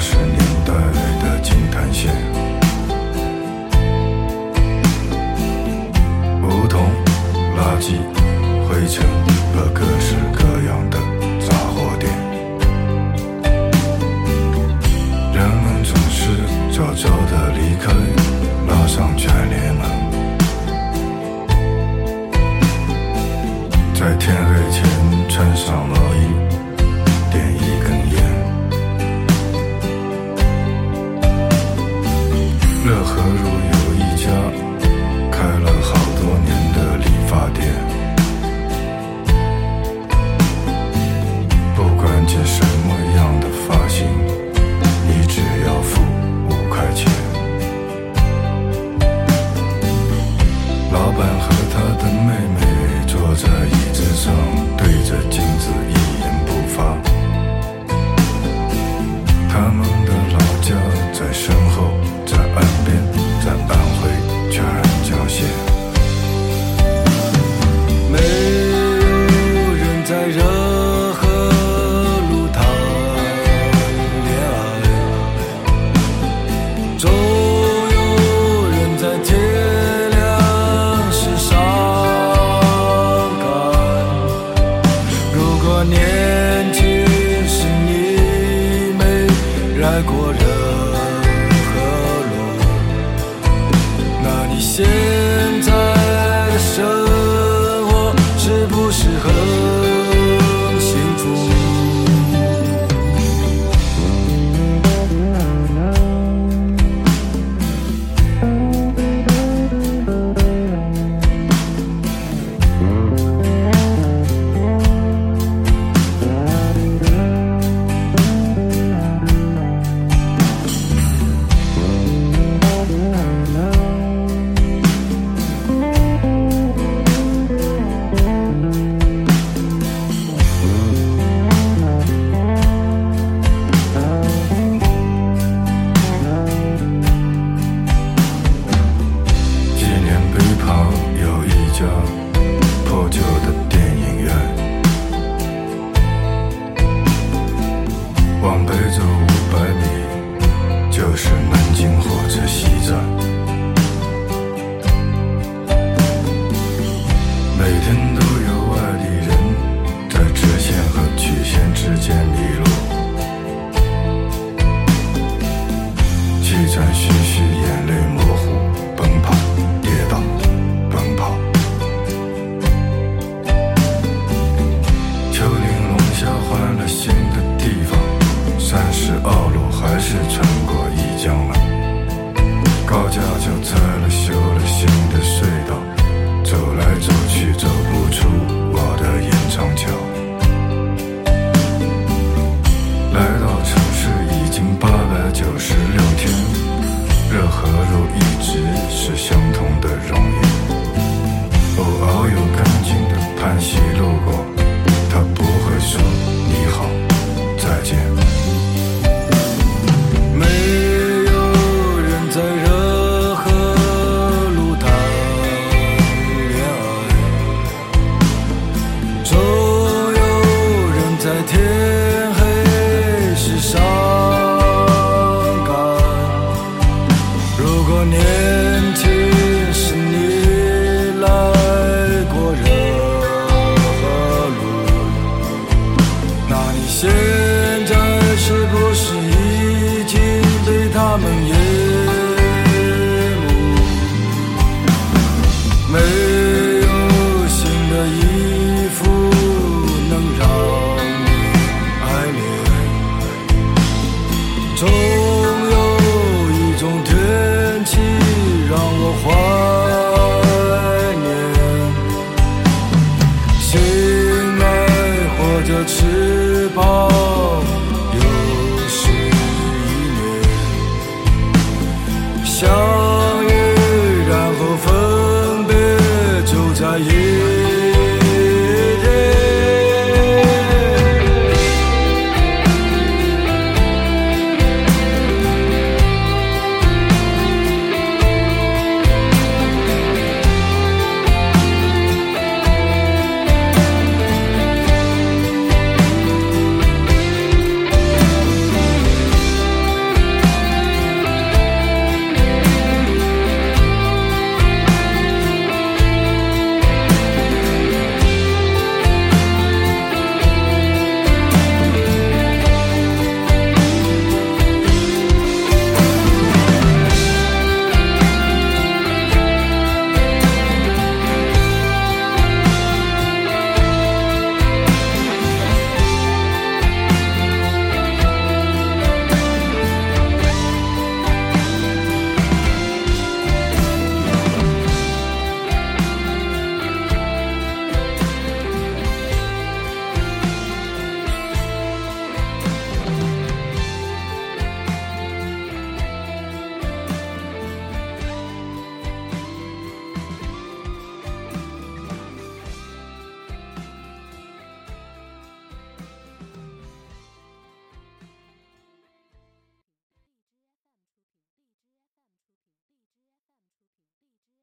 八十年代的金坛县，梧桐、垃圾、灰尘和各式各样的杂货店，人们总是早早地离开，拉上卷帘门，在天黑前穿上了。年轻时你没来过任何路，那你现在的生活适不适合？去走不出我的延长桥。来到城市已经八百九十六天，热和路一直是相同的。翅膀又是一年相遇然后分别就在一